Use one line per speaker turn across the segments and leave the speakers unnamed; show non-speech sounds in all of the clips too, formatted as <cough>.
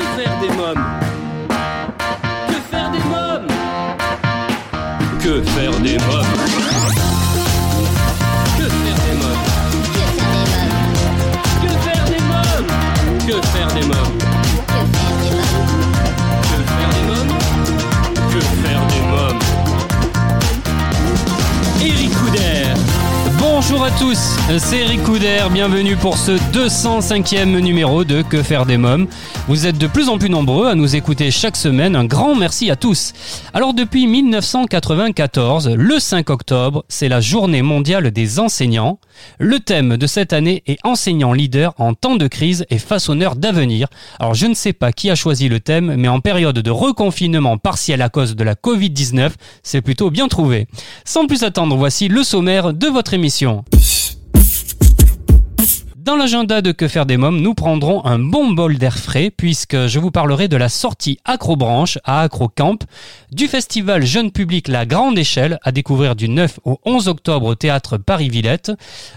Que faire des mômes Que faire des mômes Que faire des mômes Que faire des mômes Que faire des mômes Que faire des mômes Que faire des mômes Que faire des mômes Eric Couder
Bonjour à tous, c'est Eric Couder, bienvenue pour ce 205e numéro de Que faire des mômes. Vous êtes de plus en plus nombreux à nous écouter chaque semaine, un grand merci à tous. Alors depuis 1994, le 5 octobre, c'est la journée mondiale des enseignants. Le thème de cette année est enseignant leader en temps de crise et façonneur d'avenir. Alors je ne sais pas qui a choisi le thème, mais en période de reconfinement partiel à cause de la Covid-19, c'est plutôt bien trouvé. Sans plus attendre, voici le sommaire de votre émission. Dans l'agenda de Que faire des mômes, nous prendrons un bon bol d'air frais puisque je vous parlerai de la sortie Acrobranche à Acrocamp, du festival jeune public La Grande Échelle à découvrir du 9 au 11 octobre au théâtre Paris-Villette.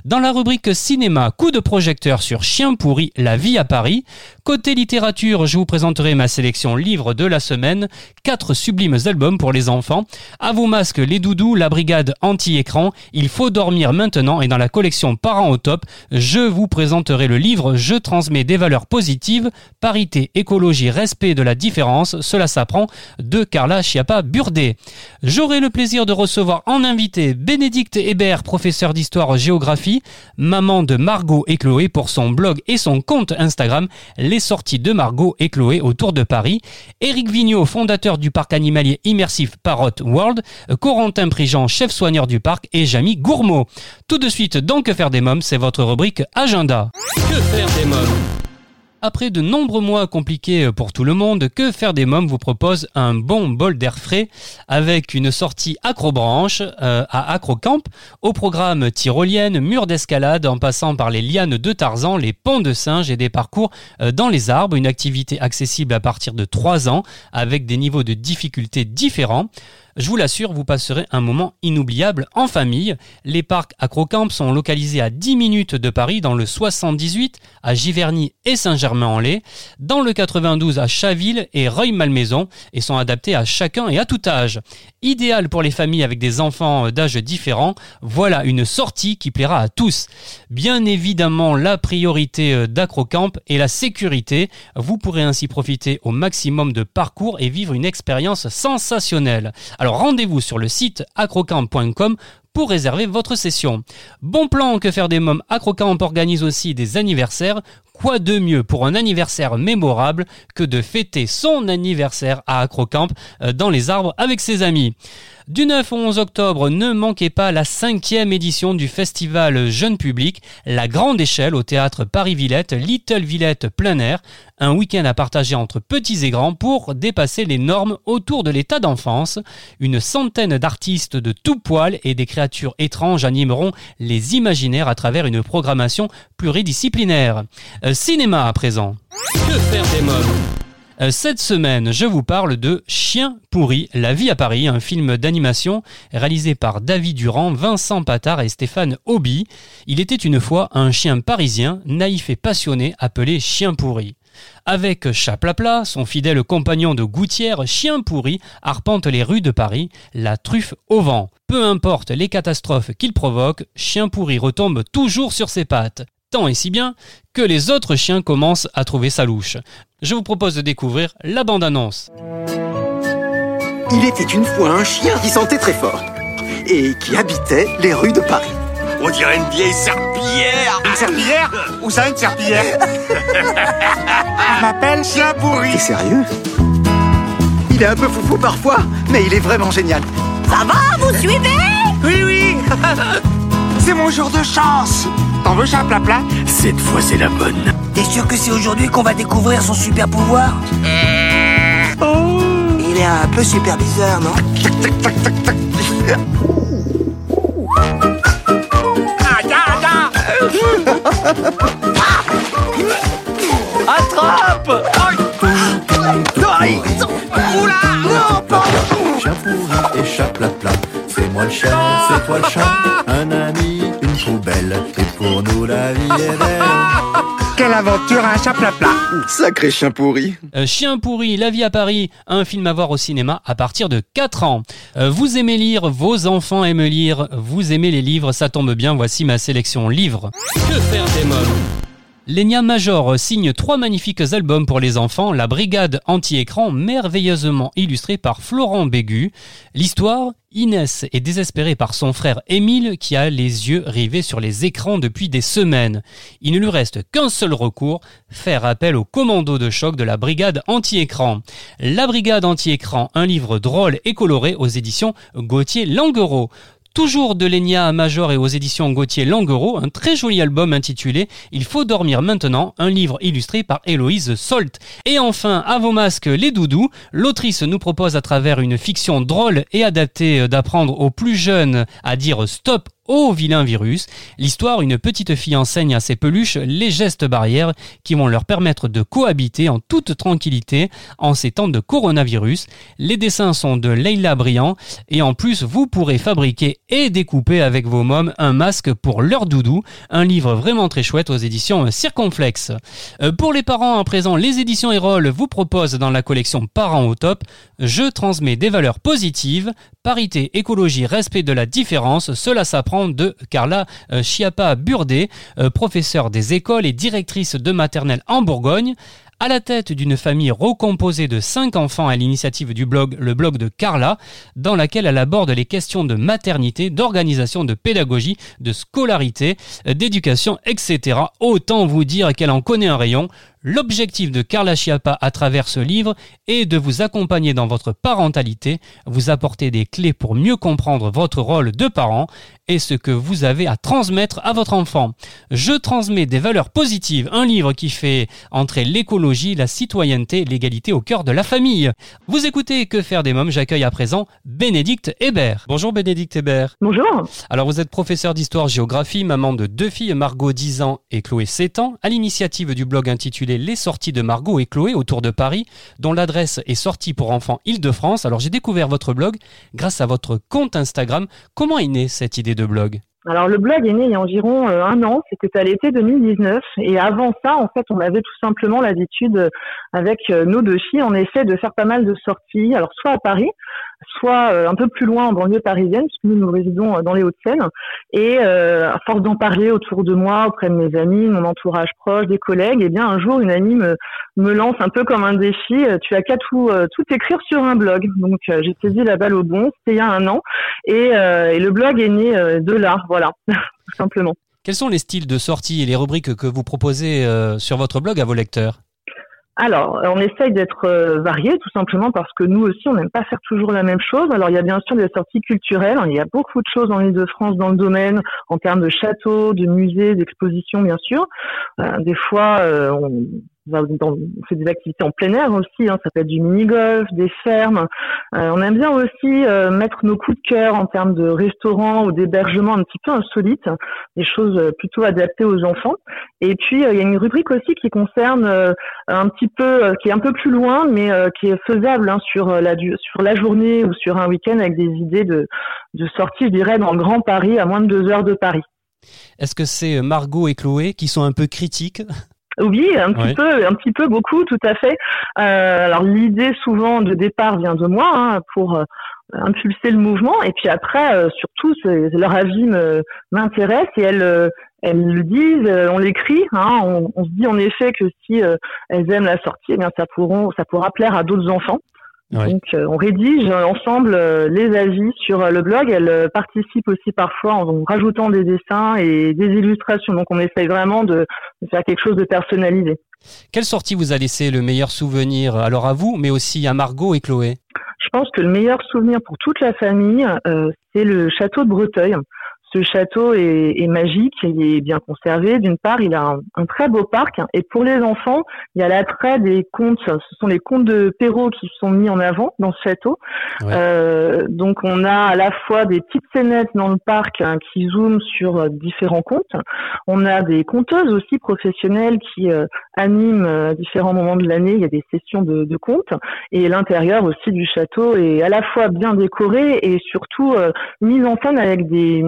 Dans la rubrique cinéma, coup de projecteur sur Chien pourri, la vie à Paris. Côté littérature, je vous présenterai ma sélection livre de la semaine, quatre sublimes albums pour les enfants. À vos masques, les doudous, la brigade anti-écran, il faut dormir maintenant et dans la collection Parents au top, je vous présenterai le livre Je transmets des valeurs positives, parité, écologie, respect de la différence, cela s'apprend de Carla Chiappa-Burdet. J'aurai le plaisir de recevoir en invité Bénédicte Hébert, professeur d'histoire-géographie, maman de Margot et Chloé pour son blog et son compte Instagram, sorties de Margot et Chloé autour de Paris, Éric Vigneault, fondateur du parc animalier immersif Parrot World, Corentin Prigent, chef soigneur du parc et Jamy Gourmaud. Tout de suite dans Que faire des mômes, c'est votre rubrique Agenda.
Que faire des mômes?
Après de nombreux mois compliqués pour tout le monde, Que faire des mômes vous propose un bon bol d'air frais avec une sortie acrobranche euh, à Acrocamp, au programme tyrolienne, mur d'escalade en passant par les lianes de Tarzan, les ponts de singe et des parcours euh, dans les arbres, une activité accessible à partir de 3 ans avec des niveaux de difficulté différents. Je vous l'assure, vous passerez un moment inoubliable en famille. Les parcs Acrocamp sont localisés à 10 minutes de Paris dans le 78, à Giverny et Saint-Germain-en-Laye, dans le 92 à Chaville et Reuil-Malmaison et sont adaptés à chacun et à tout âge. Idéal pour les familles avec des enfants d'âge différents, voilà une sortie qui plaira à tous. Bien évidemment, la priorité d'Acrocamp est la sécurité. Vous pourrez ainsi profiter au maximum de parcours et vivre une expérience sensationnelle. Alors rendez-vous sur le site acrocamp.com pour réserver votre session. Bon plan que faire des mômes, Acrocamp organise aussi des anniversaires. Quoi de mieux pour un anniversaire mémorable que de fêter son anniversaire à Acrocamp euh, dans les arbres avec ses amis? Du 9 au 11 octobre, ne manquez pas la cinquième édition du festival Jeune Public, la grande échelle au théâtre Paris-Villette, Little Villette plein air, un week-end à partager entre petits et grands pour dépasser les normes autour de l'état d'enfance. Une centaine d'artistes de tout poil et des créatures étranges animeront les imaginaires à travers une programmation pluridisciplinaire. Euh, cinéma à présent.
Que faire des
Euh, Cette semaine, je vous parle de Chien pourri, la vie à Paris, un film d'animation réalisé par David Durand, Vincent Patard et Stéphane Hobby. Il était une fois un chien parisien, naïf et passionné, appelé Chien pourri. Avec Chaplapla, son fidèle compagnon de gouttière, Chien pourri arpente les rues de Paris, la truffe au vent. Peu importe les catastrophes qu'il provoque, Chien pourri retombe toujours sur ses pattes. Tant et si bien que les autres chiens commencent à trouver sa louche. Je vous propose de découvrir la bande-annonce.
Il était une fois un chien qui sentait très fort et qui habitait les rues de Paris.
On dirait une vieille serpillière
Une serpillière Où ça, une serpillière? Je m'appelle Chien pourri.
T'es sérieux? Il est un peu foufou parfois, mais il est vraiment génial.
Ça va, vous suivez?
Oui, oui <laughs> C'est mon jour de chance T'en veux chaplapla
Cette fois, c'est la bonne.
T'es sûr que c'est aujourd'hui qu'on va découvrir son super pouvoir?
Oh
Il est un peu super bizarre, non? Attrape!
Oula! Non, pas
Chien pourri et chat plat plat. C'est moi le chien, c'est toi le chat. La vie est belle. <laughs>
Quelle aventure à un chaplapla.
Sacré chien pourri.
Euh, Chien pourri, La vie à Paris, un film à voir au cinéma à partir de 4 ans. Euh, vous aimez lire, vos enfants aiment lire, vous aimez les livres, ça tombe bien, voici ma sélection livres.
Que faire des mômes?
Lenia Major signe trois magnifiques albums pour les enfants, La Brigade anti-écran, merveilleusement illustrée par Florent Bégu. L'histoire, Inès est désespérée par son frère Émile qui a les yeux rivés sur les écrans depuis des semaines. Il ne lui reste qu'un seul recours, faire appel au commando de choc de la Brigade anti-écran. La Brigade anti-écran, un livre drôle et coloré aux éditions Gauthier Languereau. Toujours de Lenia Major et aux éditions Gauthier Languereau, un très joli album intitulé Il faut dormir maintenant, un livre illustré par Héloïse Solt. Et enfin, à vos masques les doudous, l'autrice nous propose à travers une fiction drôle et adaptée d'apprendre aux plus jeunes à dire stop au vilain virus. L'histoire, une petite fille enseigne à ses peluches les gestes barrières qui vont leur permettre de cohabiter en toute tranquillité en ces temps de coronavirus. Les dessins sont de Leila Briand et en plus vous pourrez fabriquer et découper avec vos mômes un masque pour leur doudou. Un livre vraiment très chouette aux éditions Circonflex. Euh, Pour les parents à présent, les éditions Erol vous proposent dans la collection Parents au top Je transmets des valeurs positives, parité, écologie, respect de la différence. Cela s'apprend de Carla euh, Chiappa Burdet, euh, professeure des écoles et directrice de maternelle en Bourgogne. À la tête d'une famille recomposée de cinq enfants à l'initiative du blog Le blog de Carla, dans laquelle elle aborde les questions de maternité, d'organisation, de pédagogie, de scolarité, euh, d'éducation, etc. Autant vous dire qu'elle en connaît un rayon. L'objectif de Carla Chiappa à travers ce livre est de vous accompagner dans votre parentalité, vous apporter des clés pour mieux comprendre votre rôle de parent et ce que vous avez à transmettre à votre enfant. Je transmets des valeurs positives, un livre qui fait entrer l'écologie, la citoyenneté, l'égalité au cœur de la famille. Vous écoutez Que faire des mômes, j'accueille à présent Bénédicte Hébert. Bonjour Bénédicte Hébert.
Bonjour.
Alors vous êtes professeur d'histoire-géographie, maman de deux filles, Margot 10 ans et Chloé 7 ans, à l'initiative du blog intitulé Les sorties de Margot et Chloé autour de Paris, dont l'adresse est sortie pour enfants Île-de-France. Alors j'ai découvert votre blog grâce à votre compte Instagram. Comment est née cette idée de blog?
Alors le blog est né il y a environ euh, un an, c'était à l'été 2019. Et avant ça, en fait, on avait tout simplement l'habitude euh, avec euh, nos deux filles, en effet, de faire pas mal de sorties. Alors soit à Paris, soit euh, un peu plus loin en banlieue parisienne, puisque nous nous résidons euh, dans les Hauts-de-Seine. Et euh, à force d'en parler autour de moi, auprès de mes amis, mon entourage proche, des collègues, eh bien un jour une amie me, me lance un peu comme un défi. Tu as qu'à tout, tout écrire sur un blog. Donc j'ai saisi la balle au bon. C'était il y a un an, et, et le blog est né de là. Voilà, <laughs> tout simplement.
Quels sont les styles de sortie et les rubriques que vous proposez sur votre blog à vos lecteurs?
Alors, on essaye d'être euh, varié, tout simplement parce que nous aussi, on n'aime pas faire toujours la même chose. Alors, il y a bien sûr des sorties culturelles. Il y a beaucoup de choses en Ile-de-France dans le domaine, en termes de châteaux, de musées, d'expositions, bien sûr. Euh, des fois, euh, on, on fait des activités en plein air aussi. hein. ça peut être du mini-golf, des fermes. Euh, on aime bien aussi euh, mettre nos coups de cœur en termes de restaurants ou d'hébergements un petit peu insolites, des choses euh, plutôt adaptées aux enfants. Et puis, il y a une rubrique aussi qui concerne un petit peu, qui est un peu plus loin, mais qui est faisable hein, sur la sur la journée ou sur un week-end avec des idées de de sortie, je dirais, dans le Grand Paris, à moins de deux heures de Paris.
Est-ce que c'est Margot et Chloé qui sont un peu critiques?
Oui, un petit peu, un petit peu, beaucoup, tout à fait. Euh, alors l'idée souvent de départ vient de moi hein, pour euh, impulser le mouvement, et puis après, euh, surtout, c'est- leur avis me- m'intéresse et elles, euh, elles le disent, euh, on l'écrit. Hein, on, on se dit en effet que si euh, elles aiment la sortie, eh bien ça pourront, ça pourra plaire à d'autres enfants.
Ouais.
Donc euh, on rédige ensemble euh, les avis sur euh, le blog. Elle participe aussi parfois en rajoutant des dessins et des illustrations. Donc on essaye vraiment de, de faire quelque chose de personnalisé.
Quelle sortie vous a laissé le meilleur souvenir Alors à vous, mais aussi à Margot et Chloé?
Je pense que le meilleur souvenir pour toute la famille, euh, c'est le château de Breteuil. Ce château est, est magique, il est bien conservé. D'une part, il a un, un très beau parc. Et pour les enfants, il y a l'attrait des contes. Ce sont les contes de Perrault qui sont mis en avant dans ce château.
Ouais.
Euh, donc, on a à la fois des petites scénettes dans le parc hein, qui zooment sur euh, différents contes. On a des conteuses aussi professionnelles qui euh, animent euh, à différents moments de l'année. Il y a des sessions de, de contes. Et l'intérieur aussi du château est à la fois bien décoré et surtout euh, mis en scène avec des,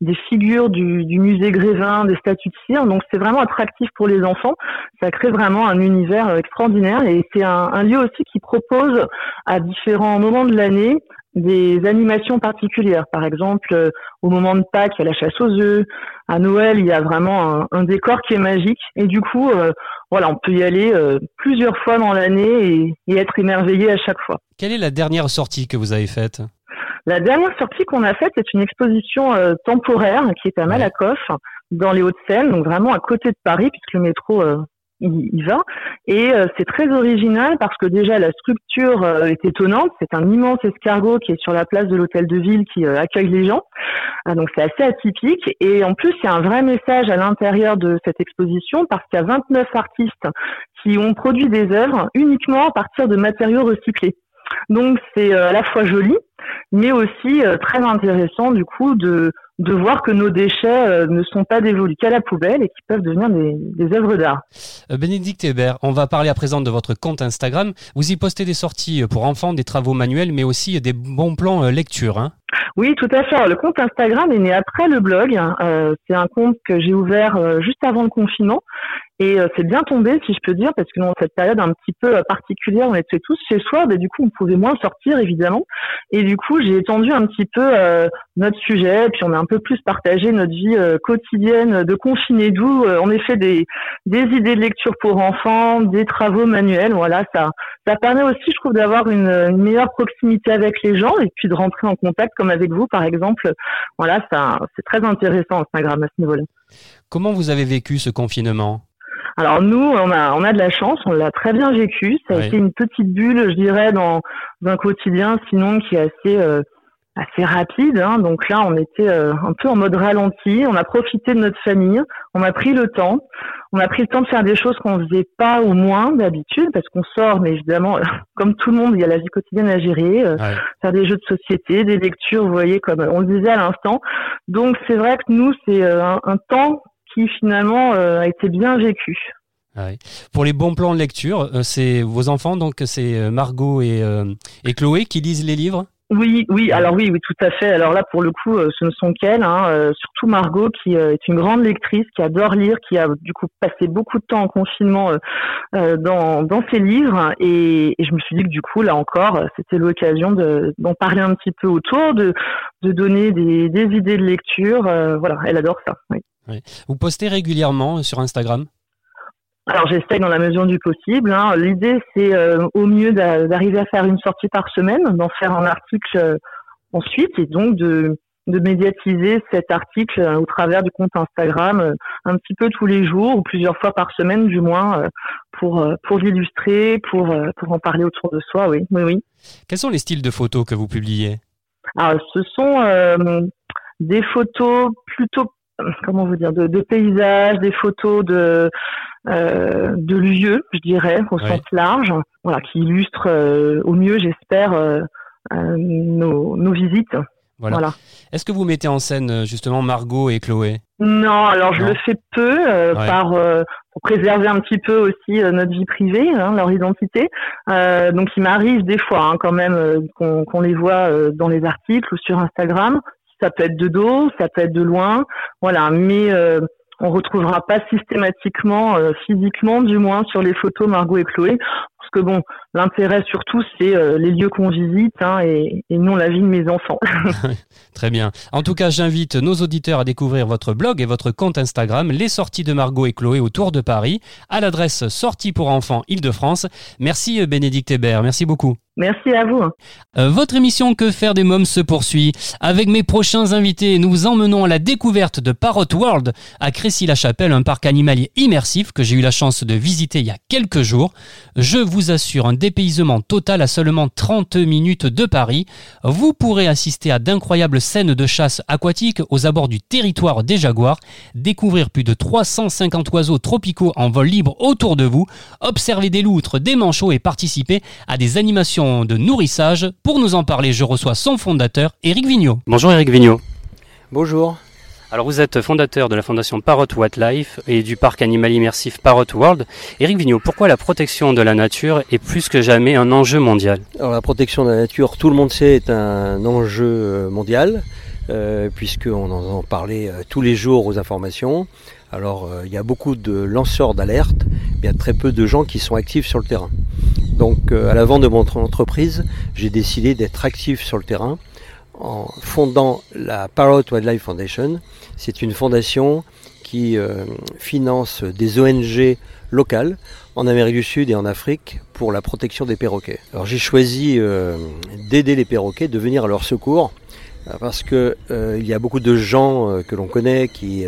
des figures du, du, musée Grévin, des statues de cire. Donc c'est vraiment attractif pour les enfants. Ça crée vraiment un univers euh, extraordinaire et c'est un, un, lieu aussi qui propose à différents moments de l'année des animations particulières. Par exemple, euh, au moment de Pâques, il y a la chasse aux œufs. À Noël, il y a vraiment un, un décor qui est magique. Et du coup, euh, voilà, on peut y aller euh, plusieurs fois dans l'année et, et, être émerveillé à chaque fois.
Quelle est la dernière sortie que vous avez faite?
La dernière sortie qu'on a faite, c'est une exposition temporaire qui est à Malakoff, dans les Hauts-de-Seine, donc vraiment à côté de Paris, puisque le métro il, il, va. Et euh, c'est très original parce que déjà la structure euh, est étonnante. C'est un immense escargot qui est sur la place de l'hôtel de ville qui euh, accueille les gens. Ah, donc c'est assez atypique. Et en plus, il y a un vrai message à l'intérieur de cette exposition parce qu'il y a 29 artistes qui ont produit des œuvres uniquement à partir de matériaux recyclés. Donc c'est à la fois joli, mais aussi très intéressant du coup de de voir que nos déchets euh, ne sont pas dévolus qu'à la poubelle et qui peuvent devenir des, des œuvres d'art.
Euh, Bénédicte Hébert, on va parler à présent de votre compte Instagram. Vous y postez des sorties pour enfants, des travaux manuels, mais aussi des bons plans euh, lecture. Hein
oui, tout à fait. Alors, le compte Instagram est né après le blog. Euh, c'est un compte que j'ai ouvert euh, juste avant le confinement. Et euh, c'est bien tombé, si je peux dire, parce que dans cette période un petit peu particulière, on était tous chez soi, mais du coup, on pouvait moins sortir, évidemment. Et du coup, j'ai étendu un petit peu notre sujet, puis on a un peu plus partagé notre vie quotidienne de confiné, d'où, en effet, des, des idées de lecture pour enfants, des travaux manuels. Voilà, ça, ça permet aussi, je trouve, d'avoir une, une meilleure proximité avec les gens et puis de rentrer en contact comme avec vous, par exemple. Voilà, ça, c'est très intéressant Instagram à ce niveau-là.
Comment vous avez vécu ce confinement?
Alors nous, on a, on a de la chance, on l'a très bien vécu. Ça a oui. été une petite bulle, je dirais, dans, dans un quotidien, sinon qui est assez euh, assez rapide. Hein. Donc là, on était euh, un peu en mode ralenti. On a profité de notre famille. On a pris le temps. On a pris le temps de faire des choses qu'on faisait pas ou moins d'habitude parce qu'on sort, mais évidemment, <laughs> comme tout le monde, il y a la vie quotidienne à gérer. Euh, ouais. Faire des jeux de société, des lectures, vous voyez, comme on le disait à l'instant. Donc c'est vrai que nous, c'est euh, un, un, temps qui finalement a été bien vécu.
Ah oui. Pour les bons plans de lecture, c'est vos enfants, donc c'est Margot et, et Chloé qui lisent les livres?
Oui, oui, alors oui, oui, tout à fait. Alors là, pour le coup, euh, ce ne sont qu'elles, hein, euh, surtout Margot, qui euh, est une grande lectrice, qui adore lire, qui a du coup passé beaucoup de temps en confinement dans, dans ses livres, et, et, je me suis dit que du coup, là encore, c'était l'occasion d'en parler un petit peu autour, de, de donner des, des idées de lecture. voilà, elle adore ça. Oui.
Vous postez régulièrement sur Instagram?
Alors j'essaye dans la mesure du possible. Hein. L'idée c'est euh, au mieux d'arriver à faire une sortie par semaine, d'en faire un article euh, ensuite et donc de, de médiatiser cet article euh, au travers du compte Instagram euh, un petit peu tous les jours ou plusieurs fois par semaine du moins euh, pour pour l'illustrer, pour pour en parler autour de soi. Oui, oui, oui.
Quels sont les styles de photos que vous publiez?
Alors ce sont des photos plutôt comment vous dire de, de paysages, des photos de euh, de lieux, je dirais, au sens large, voilà, qui illustrent euh, au mieux, j'espère, euh, nos, nos, visites.
Voilà. voilà. Est-ce que vous mettez en scène justement Margot et Chloé?
Non, alors je le fais peu ouais. par pour préserver un petit peu aussi notre vie privée, hein, leur identité. donc il m'arrive des fois hein, quand même qu'on qu les voit dans les articles ou sur Instagram. Ça peut être de dos, ça peut être de loin, voilà. Mais on retrouvera pas systématiquement, euh, physiquement du moins, sur les photos Margot et Chloé, parce que bon, l'intérêt surtout c'est euh, les lieux qu'on visite hein, et, et, non la vie de mes enfants. <laughs> <laughs>
Très bien. En tout cas, j'invite nos auditeurs à découvrir votre blog et votre compte Instagram, les sorties de Margot et Chloé autour de Paris, à l'adresse sortie pour enfants Île-de-France. Merci euh, Bénédicte Hébert, merci beaucoup.
Merci à vous.
Euh, votre émission Que faire des mômes se poursuit. Avec mes prochains invités, nous vous emmenons à la découverte de Parrot World à Crécy-la-Chapelle, un parc animalier immersif que j'ai eu la chance de visiter il y a quelques jours. Je vous assure un dépaysement total à seulement 30 minutes de Paris. Vous pourrez assister à d'incroyables scènes de chasse aquatique aux abords du territoire des jaguars, découvrir plus de 350 oiseaux tropicaux en vol libre autour de vous, observer des loutres, des manchots et participer à des animations de nourrissage. Pour nous en parler, je reçois son fondateur, Eric Vigneault. Bonjour Eric Vigneault.
Bonjour.
Alors vous êtes fondateur de la fondation Parrot Wildlife et du parc animal immersif Parrot World. Eric Vigneault, pourquoi la protection de la nature est plus que jamais un enjeu mondial?
Alors la protection de la nature, tout le monde sait, est un enjeu mondial. euh, puisqu'on en parlait euh, tous les jours aux informations. Alors euh, il y a beaucoup de lanceurs d'alerte, mais il y a très peu de gens qui sont actifs sur le terrain. Donc euh, à l'avant de mon entreprise, j'ai décidé d'être actif sur le terrain en fondant la Parrot Wildlife Foundation. C'est une fondation qui euh, finance des ONG locales en Amérique du Sud et en Afrique pour la protection des perroquets. Alors j'ai choisi euh, d'aider les perroquets, de venir à leur secours, euh, parce que il y a beaucoup de gens que l'on connaît qui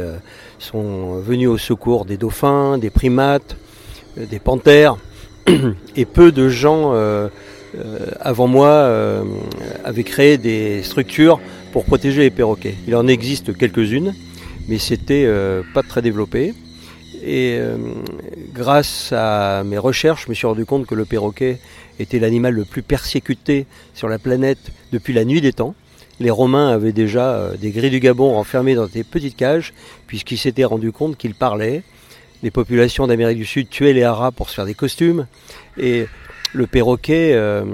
sont venus au secours des dauphins, des primates, des panthères, <coughs> et peu de gens avant moi euh, avaient créé des structures pour protéger les perroquets. Il en existe quelques-unes, mais c'était euh, pas très développé. Et euh, grâce à mes recherches, je me suis rendu compte que le perroquet était l'animal le plus persécuté sur la planète depuis la nuit des temps. Les Romains avaient déjà euh, des grilles du Gabon enfermés dans des petites cages, puisqu'ils s'étaient rendus compte qu'ils parlaient. Les populations d'Amérique du Sud tuaient les haras pour se faire des costumes. Et le perroquet euh,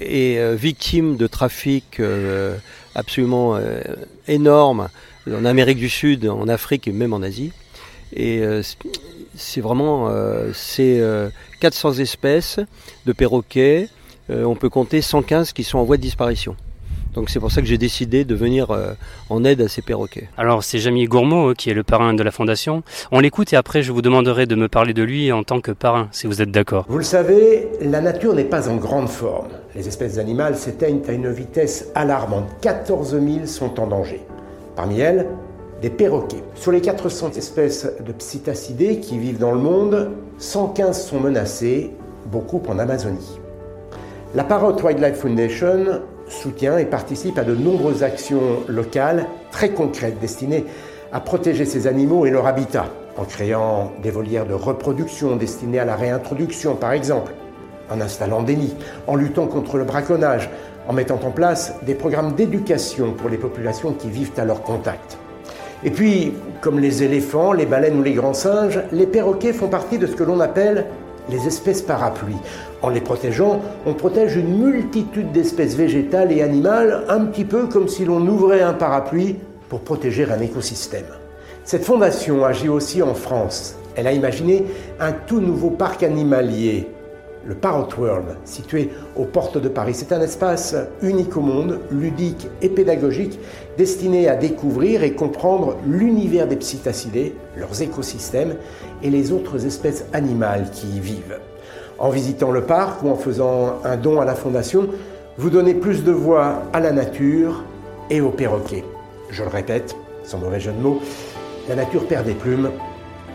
est euh, victime de trafic euh, absolument euh, énorme en Amérique du Sud, en Afrique et même en Asie. Et c'est vraiment euh, 400 espèces de perroquets. On peut compter 115 qui sont en voie de disparition. Donc c'est pour ça que j'ai décidé de venir euh, en aide à ces perroquets.
Alors c'est Jamie Gourmaud euh, qui est le parrain de la fondation. On l'écoute et après je vous demanderai de me parler de lui en tant que parrain, si vous êtes d'accord.
Vous le savez, la nature n'est pas en grande forme. Les espèces animales s'éteignent à une vitesse alarmante. 14 000 sont en danger. Parmi elles, des perroquets. Sur les 400 espèces de psittacidés qui vivent dans le monde, 115 sont menacées, beaucoup en Amazonie. La Parrot Wildlife Foundation soutient et participe à de nombreuses actions locales très concrètes destinées à protéger ces animaux et leur habitat, en créant des volières de reproduction destinées à la réintroduction par exemple, en installant des nids, en luttant contre le braconnage, en mettant en place des programmes d'éducation pour les populations qui vivent à leur contact. Et puis, comme les éléphants, les baleines ou les grands singes, les perroquets font partie de ce que l'on appelle les espèces parapluies. En les protégeant, on protège une multitude d'espèces végétales et animales, un petit peu comme si l'on ouvrait un parapluie pour protéger un écosystème. Cette fondation agit aussi en France. Elle a imaginé un tout nouveau parc animalier, le Parrot World, situé aux portes de Paris. C'est un espace unique au monde, ludique et pédagogique, destiné à découvrir et comprendre l'univers des psittacidés, leurs écosystèmes et les autres espèces animales qui y vivent. En visitant le parc ou en faisant un don à la fondation, vous donnez plus de voix à la nature et aux perroquets. Je le répète, sans mauvais jeu de mots, la nature perd des plumes,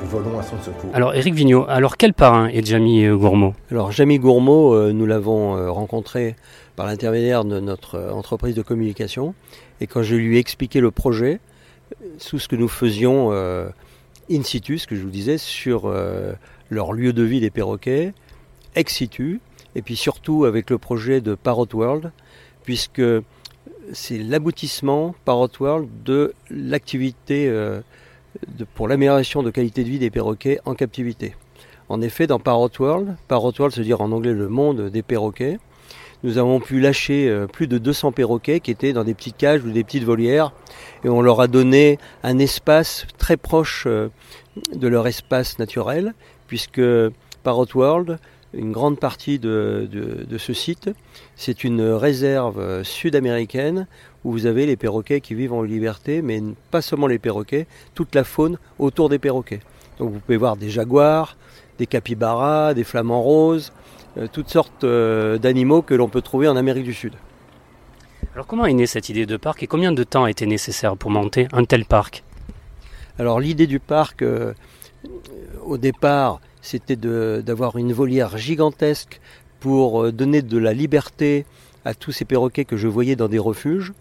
volons à son secours.
Alors Éric Vigneault, alors quel parrain est Jamie euh, Gourmaud?
Alors Jamie Gourmaud, euh, nous l'avons euh, rencontré par l'intermédiaire de notre euh, entreprise de communication. Et quand je lui ai expliqué le projet, sous ce que nous faisions euh, in situ, ce que je vous disais, sur euh, leur lieu de vie des perroquets, ex situ, et puis surtout avec le projet de Parrot World, puisque c'est l'aboutissement, Parrot World, de l'activité euh, pour l'amélioration de qualité de vie des perroquets en captivité. En effet, dans Parrot World, Parrot World, se dire en anglais le monde des perroquets, nous avons pu lâcher euh, plus de 200 perroquets qui étaient dans des petites cages ou des petites volières et on leur a donné un espace très proche euh, de leur espace naturel puisque Parrot World, une grande partie de, de- de ce site, c'est une réserve sud-américaine où vous avez les perroquets qui vivent en liberté, mais pas seulement les perroquets, toute la faune autour des perroquets. Donc vous pouvez voir des jaguars, des capybaras, des flamants roses, euh, toutes sortes euh, d'animaux que l'on peut trouver en Amérique du Sud.
Alors comment est née cette idée de parc et combien de temps a été nécessaire pour monter un tel parc?
Alors l'idée du parc, euh, au départ, c'était d'avoir une volière gigantesque pour euh, donner de la liberté à tous ces perroquets que je voyais dans des refuges.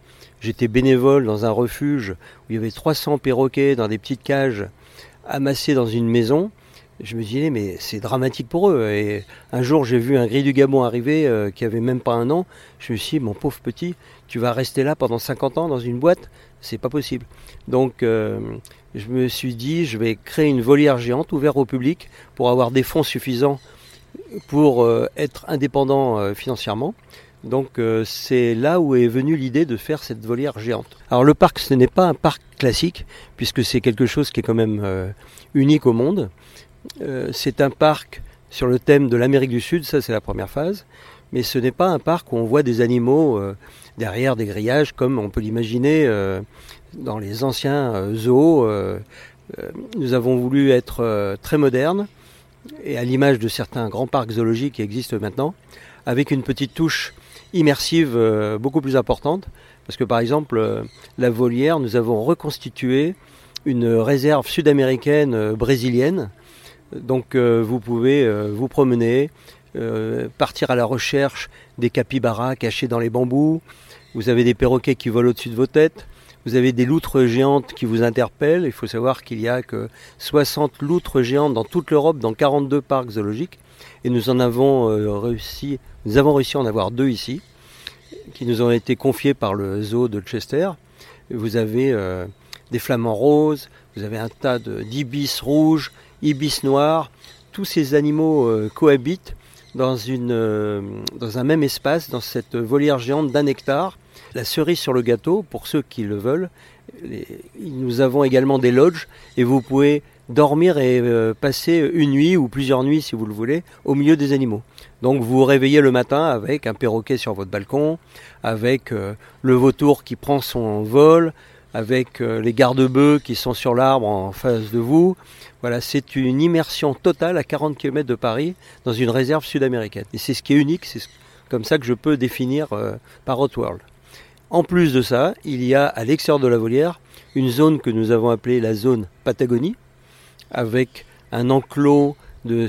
J'étais bénévole dans un refuge où il y avait 300 perroquets dans des petites cages amassés dans une maison. Je me disais, mais c'est dramatique pour eux. Et un jour, j'ai vu un gris du Gabon arriver euh, qui avait même pas un an. Je me suis dit, mon pauvre petit, tu vas rester là pendant 50 ans dans une boîte? C'est pas possible. Donc, euh, je me suis dit, je vais créer une volière géante ouverte au public pour avoir des fonds suffisants pour euh, être indépendant euh, financièrement. Donc euh, c'est là où est venue l'idée de faire cette volière géante. Alors le parc, ce n'est pas un parc classique, puisque c'est quelque chose qui est quand même unique au monde. C'est un parc sur le thème de l'Amérique du Sud, ça c'est la première phase, mais ce n'est pas un parc où on voit des animaux derrière des grillages comme on peut l'imaginer dans les anciens zoos. nous avons voulu être très modernes et à l'image de certains grands parcs zoologiques qui existent maintenant, avec une petite touche immersive euh, beaucoup plus importante. Parce que par exemple, euh, la volière, nous avons reconstitué une réserve sud-américaine euh, brésilienne. Donc vous pouvez vous promener, partir à la recherche des capybaras cachés dans les bambous. Vous avez des perroquets qui volent au-dessus de vos têtes. Vous avez des loutres géantes qui vous interpellent. Il faut savoir qu'il y a que 60 loutres géantes dans toute l'Europe, dans 42 parcs zoologiques. Et nous en avons réussi nous avons réussi à en avoir deux ici, qui nous ont été confiés par le zoo de Chester. Vous avez euh, des flamants roses, vous avez un tas d'ibis rouges, ibis noirs. Tous ces animaux euh, cohabitent dans, une, euh, dans un même espace, dans cette volière géante d'un hectare. La cerise sur le gâteau, pour ceux qui le veulent, nous avons également des lodges et vous pouvez dormir et passer une nuit ou plusieurs nuits si vous le voulez au milieu des animaux. Donc vous vous réveillez le matin avec un perroquet sur votre balcon, avec euh, le vautour qui prend son vol, avec euh, les garde-bœufs qui sont sur l'arbre en face de vous. Voilà, c'est une immersion totale à 40 km de Paris dans une réserve sud-américaine. Et c'est ce qui est unique, c'est comme ça que je peux définir euh, Parrot World. En plus de ça, il y a à l'extérieur de la volière une zone que nous avons appelée la zone Patagonie, avec un enclos de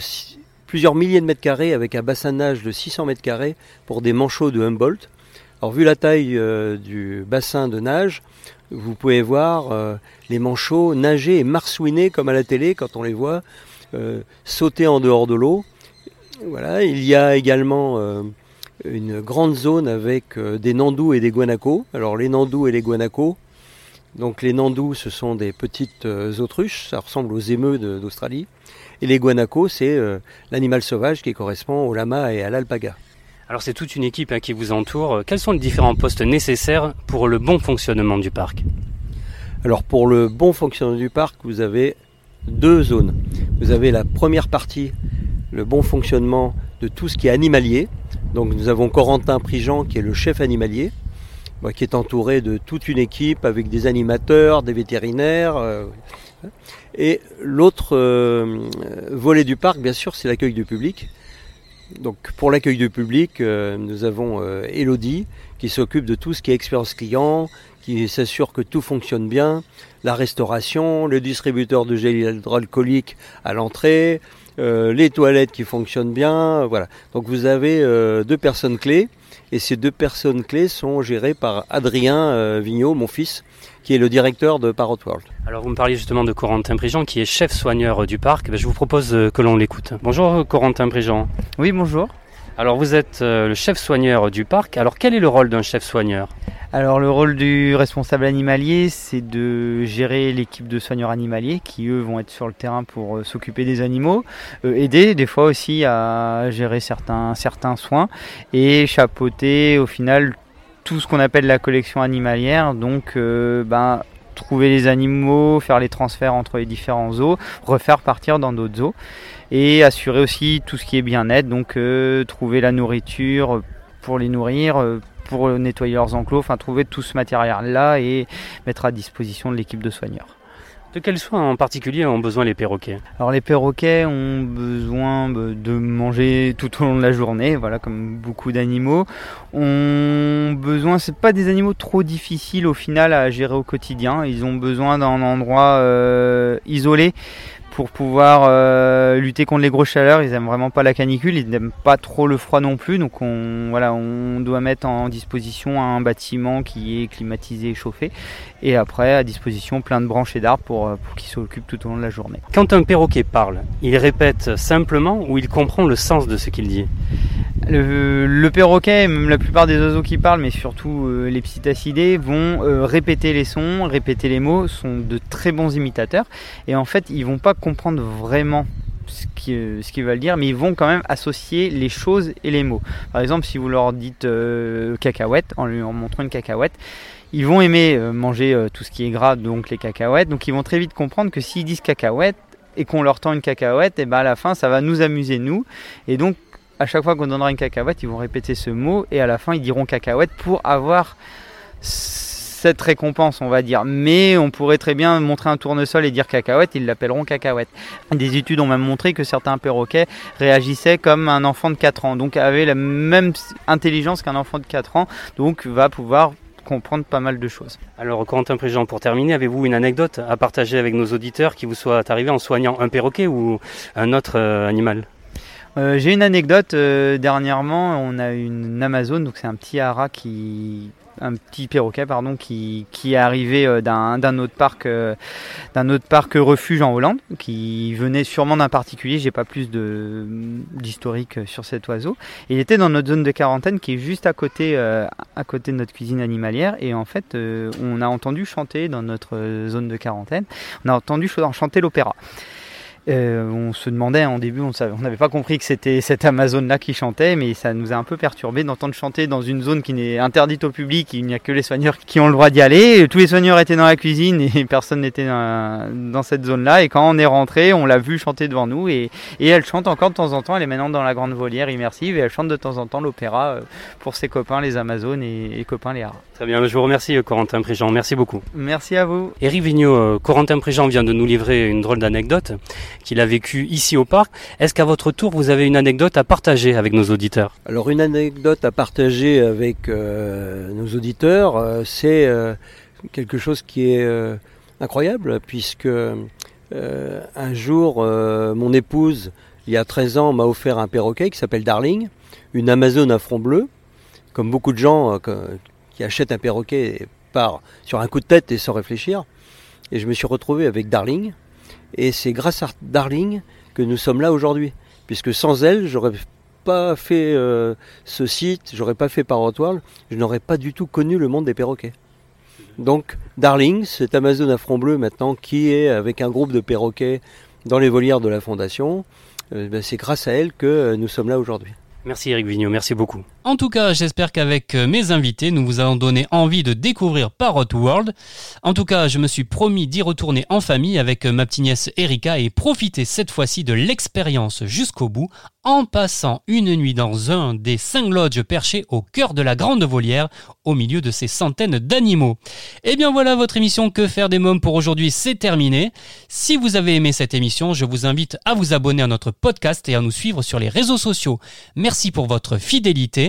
plusieurs milliers de mètres carrés avec un bassin de nage de 600 mètres carrés pour des manchots de Humboldt. Alors vu la taille euh, du bassin de nage, vous pouvez voir euh, les manchots nager et marsouiner comme à la télé quand on les voit euh, sauter en dehors de l'eau. Voilà, il y a également une grande zone avec des nandous et des guanacos. Alors les nandous et les guanacos, donc les nandous ce sont des petites autruches, ça ressemble aux émeux d'Australie. Et les guanacos, c'est euh, l'animal sauvage qui correspond au lama et à l'alpaga.
Alors c'est toute une équipe hein, qui vous entoure. Quels sont les différents postes nécessaires pour le bon fonctionnement du parc?
Alors pour le bon fonctionnement du parc, vous avez deux zones. Vous avez la première partie, le bon fonctionnement de tout ce qui est animalier. Donc nous avons Corentin Prigent qui est le chef animalier, qui est entouré de toute une équipe avec des animateurs, des vétérinaires. Euh, et l'autre euh, volet du parc, bien sûr, c'est l'accueil du public. Donc pour l'accueil du public, euh, nous avons Elodie qui s'occupe de tout ce qui est expérience client, qui s'assure que tout fonctionne bien, la restauration, le distributeur de gel hydroalcoolique à l'entrée, les toilettes qui fonctionnent bien, voilà. Donc vous avez deux personnes clés et ces deux personnes clés sont gérées par Adrien Vigneault, mon fils, qui est le directeur de Parrot World.
Alors vous me parliez justement de Corentin Prigent qui est chef soigneur du parc. Ben, je vous propose euh, que l'on l'écoute. Bonjour Corentin Prigent.
Oui, bonjour.
Alors vous êtes euh, le chef soigneur du parc. Alors quel est le rôle d'un chef soigneur
alors le rôle du responsable animalier, c'est de gérer l'équipe de soigneurs animaliers qui eux vont être sur le terrain pour euh, s'occuper des animaux, aider des fois aussi à gérer certains soins et chapeauter au final tout ce qu'on appelle la collection animalière. Donc, euh, ben, trouver les animaux, faire les transferts entre les différents zoos, refaire partir dans d'autres zoos et assurer aussi tout ce qui est bien-être. Donc, euh, trouver la nourriture pour les nourrir, euh, pour nettoyer leurs enclos, enfin, trouver tout ce matériel-là et mettre à disposition de l'équipe de soigneurs.
De quels soins en particulier ont besoin les perroquets
Alors les perroquets ont besoin de manger tout au long de la journée, voilà comme beaucoup d'animaux. Ont besoin, c'est pas des animaux trop difficiles au final à gérer au quotidien. Ils ont besoin d'un endroit euh, isolé pour pouvoir euh, lutter contre les grosses chaleurs. Ils aiment vraiment pas la canicule, ils n'aiment pas trop le froid non plus. Donc on, voilà, on doit mettre en disposition un bâtiment qui est climatisé et chauffé. Et après, à disposition plein de branches et d'arbres pour, euh, pour qu'ils s'occupent tout au long de la journée.
Quand un perroquet parle, il répète simplement ou il comprend le sens de ce qu'il dit?
Le, perroquet, même la plupart des oiseaux qui parlent, mais surtout euh, les psittacidés, vont euh, répéter les sons, répéter les mots, sont de très bons imitateurs. Et en fait, ils vont pas comprendre vraiment ce qu'ils ce veulent dire, mais ils vont quand même associer les choses et les mots. Par exemple, si vous leur dites euh, cacahuète, en lui en montrant une cacahuète, ils vont aimer euh, manger euh, tout ce qui est gras, donc les cacahuètes. Donc ils vont très vite comprendre que s'ils disent cacahuète et qu'on leur tend une cacahuète, et ben à la fin ça va nous amuser nous. Et donc à chaque fois qu'on donnera une cacahuète, ils vont répéter ce mot et à la fin ils diront cacahuète pour avoir cette récompense, on va dire. Mais on pourrait très bien montrer un tournesol et dire cacahuète, ils l'appelleront cacahuète. Des études ont même montré que certains perroquets réagissaient comme un enfant de 4 ans, donc avaient la même intelligence qu'un enfant de 4 ans, donc va pouvoir comprendre pas mal de choses.
Alors, Corentin Préjean, pour terminer, avez-vous une anecdote à partager avec nos auditeurs qui vous soit arrivée en soignant un perroquet ou un autre euh, animal?
Euh, J'ai une anecdote. euh, dernièrement, on a une Amazon, donc c'est un petit hara qui, un petit perroquet pardon, qui, qui est arrivé euh, d'un autre parc, euh, d'un autre parc refuge en Hollande, qui venait sûrement d'un particulier. J'ai pas plus d'historique sur cet oiseau. Il était dans notre zone de quarantaine, qui est juste à côté, euh, à côté de notre cuisine animalière. Et en fait, euh, on a entendu chanter dans notre euh, zone de quarantaine. On a entendu ch- chanter l'opéra. Euh, on se demandait en début, on n'avait pas compris que c'était cette Amazone-là qui chantait, mais ça nous a un peu perturbé d'entendre chanter dans une zone qui n'est interdite au public. Il n'y a que les soigneurs qui ont le droit d'y aller. Tous les soigneurs étaient dans la cuisine et <laughs> personne n'était dans, dans cette zone-là. Et quand on est rentré, on l'a vu chanter devant nous et, et elle chante encore de temps en temps. Elle est maintenant dans la grande volière immersive et elle chante de temps en temps l'opéra euh, pour ses copains les Amazones et, et copains les haras.
Très bien, je vous remercie, euh, Corentin Préjean. Merci beaucoup.
Merci à vous.
Éric Vigneault, Corentin Préjean vient de nous livrer une drôle d'anecdote qu'il a vécue ici au parc. Est-ce qu'à votre tour, vous avez une anecdote à partager avec nos auditeurs?
Alors une anecdote à partager avec euh, nos auditeurs, euh, c'est euh, quelque chose qui est incroyable puisque un jour mon épouse, il y a 13 ans, m'a offert un perroquet qui s'appelle Darling, une Amazone à front bleu. Comme beaucoup de gens qui achètent un perroquet part sur un coup de tête et sans réfléchir. Et je me suis retrouvé avec Darling. Et c'est grâce à Darling que nous sommes là aujourd'hui. Puisque sans elle, j'aurais pas fait euh, ce site, j'aurais pas fait Parrot World, je n'aurais pas du tout connu le monde des perroquets. Donc, Darling, c'est Amazon à front bleu maintenant qui est avec un groupe de perroquets dans les volières de la Fondation. Euh, ben, c'est grâce à elle que euh, nous sommes là aujourd'hui.
Merci Éric Vigneault, merci beaucoup.
En tout cas, j'espère qu'avec euh, mes invités, nous vous avons donné envie de découvrir Parrot World. En tout cas, je me suis promis d'y retourner en famille avec euh, ma petite nièce Erika et profiter cette fois-ci de l'expérience jusqu'au bout en passant une nuit dans un des cinq lodges perchés au cœur de la grande volière au milieu de ces centaines d'animaux. Et bien voilà, votre émission Que faire des mômes pour aujourd'hui, c'est terminé. Si vous avez aimé cette émission, je vous invite à vous abonner à notre podcast et à nous suivre sur les réseaux sociaux. Merci pour votre fidélité.